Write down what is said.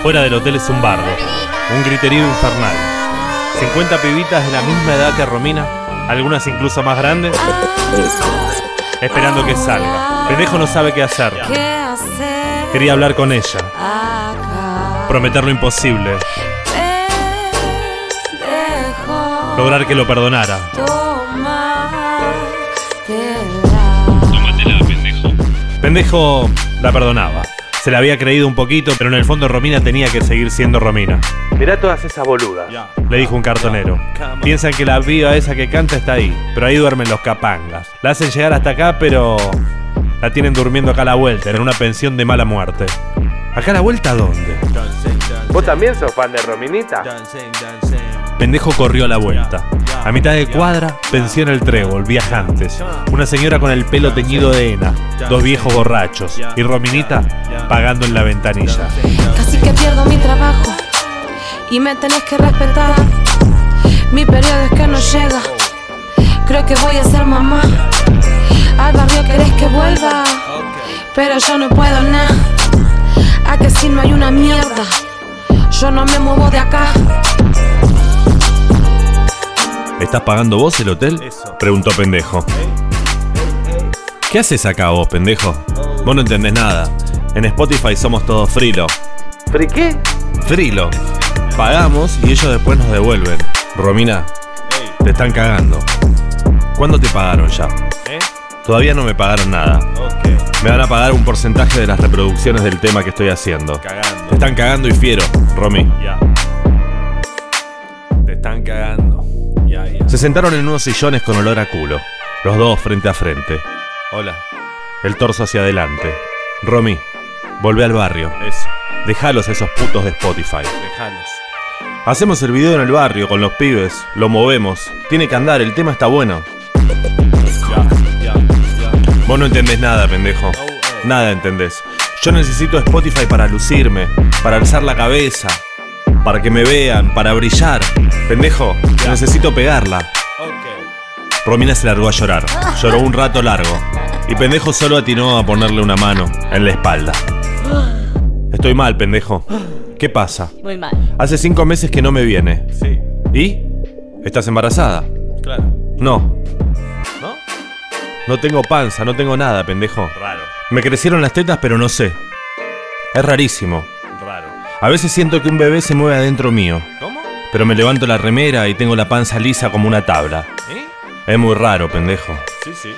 Afuera del hotel es un bardo, un griterío infernal. 50 pibitas de la misma edad que Romina, algunas incluso más grandes, esperando que salga. Pendejo no sabe qué hacer. Quería hablar con ella, prometer lo imposible, lograr que lo perdonara. Pendejo la perdonaba. Se la había creído un poquito, pero en el fondo Romina tenía que seguir siendo Romina. Mirá todas esas boludas, le dijo un cartonero. Piensan que la viva esa que canta está ahí, pero ahí duermen los capangas. La hacen llegar hasta acá, pero la tienen durmiendo acá a la vuelta, en una pensión de mala muerte. ¿Acá a la vuelta dónde? ¿Vos también sos fan de Rominita? Pendejo corrió a la vuelta. A mitad de cuadra, pensión el trébol, viajantes. Una señora con el pelo teñido de hena. Dos viejos borrachos. Y Rominita pagando en la ventanilla. Casi que pierdo mi trabajo y me tenés que respetar. Mi periodo es que no llega. Creo que voy a ser mamá. Al barrio querés que vuelva, pero yo no puedo nada. A que si no hay una mierda, yo no me muevo de acá. ¿Estás pagando vos el hotel? Preguntó pendejo. ¿Qué haces acá vos, pendejo? Vos no entendés nada. En Spotify somos todos frilo. ¿Free qué? Frilo. Pagamos y ellos después nos devuelven. Romina, te están cagando. ¿Cuándo te pagaron ya? Todavía no me pagaron nada. Me van a pagar un porcentaje de las reproducciones del tema que estoy haciendo. Te están cagando y fiero, Romy. Te están cagando. Se sentaron en unos sillones con olor a culo. Los dos frente a frente. Hola. El torso hacia adelante. Romy, volvé al barrio. Eso. Dejalos esos putos de Spotify. Dejalos. Hacemos el video en el barrio con los pibes. Lo movemos. Tiene que andar, el tema está bueno. Vos no entendés nada, pendejo. Nada entendés. Yo necesito Spotify para lucirme, para alzar la cabeza, para que me vean, para brillar. Pendejo, necesito pegarla. Romina se largó a llorar. Lloró un rato largo. Y pendejo solo atinó a ponerle una mano en la espalda. Estoy mal, pendejo. ¿Qué pasa? Muy mal. Hace cinco meses que no me viene. Sí. ¿Y? ¿Estás embarazada? Claro. No. ¿No? No tengo panza, no tengo nada, pendejo. Raro. Me crecieron las tetas, pero no sé. Es rarísimo. A veces siento que un bebé se mueve adentro mío. ¿Cómo? Pero me levanto la remera y tengo la panza lisa como una tabla. ¿Eh? Es muy raro, pendejo. Sí, sí.